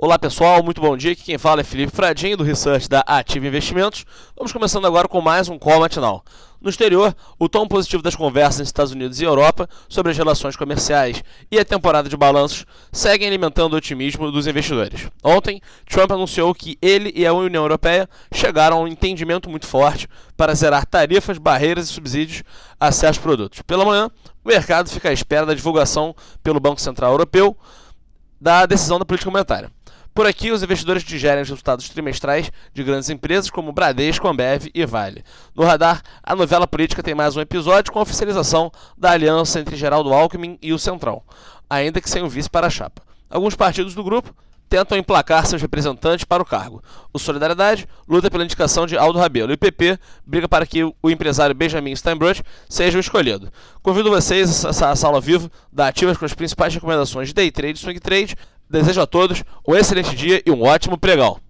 Olá pessoal, muito bom dia. Aqui quem fala é Felipe Fradinho do Research da Ativa Investimentos. Vamos começando agora com mais um call matinal. No exterior, o tom positivo das conversas nos Estados Unidos e Europa sobre as relações comerciais e a temporada de balanços seguem alimentando o otimismo dos investidores. Ontem, Trump anunciou que ele e a União Europeia chegaram a um entendimento muito forte para zerar tarifas, barreiras e subsídios a certos produtos. Pela manhã, o mercado fica à espera da divulgação pelo Banco Central Europeu da decisão da política monetária. Por aqui, os investidores digerem os resultados trimestrais de grandes empresas como Bradesco, Ambev e Vale. No radar, a novela política tem mais um episódio com a oficialização da aliança entre Geraldo Alckmin e o Centrão, ainda que sem o vice para a chapa. Alguns partidos do grupo tentam emplacar seus representantes para o cargo. O Solidariedade luta pela indicação de Aldo Rabelo e o PP briga para que o empresário Benjamin Steinbrück seja o escolhido. Convido vocês a essa sala ao vivo da Ativas com as principais recomendações de Day Trade e Swing Trade Desejo a todos um excelente dia e um ótimo pregão.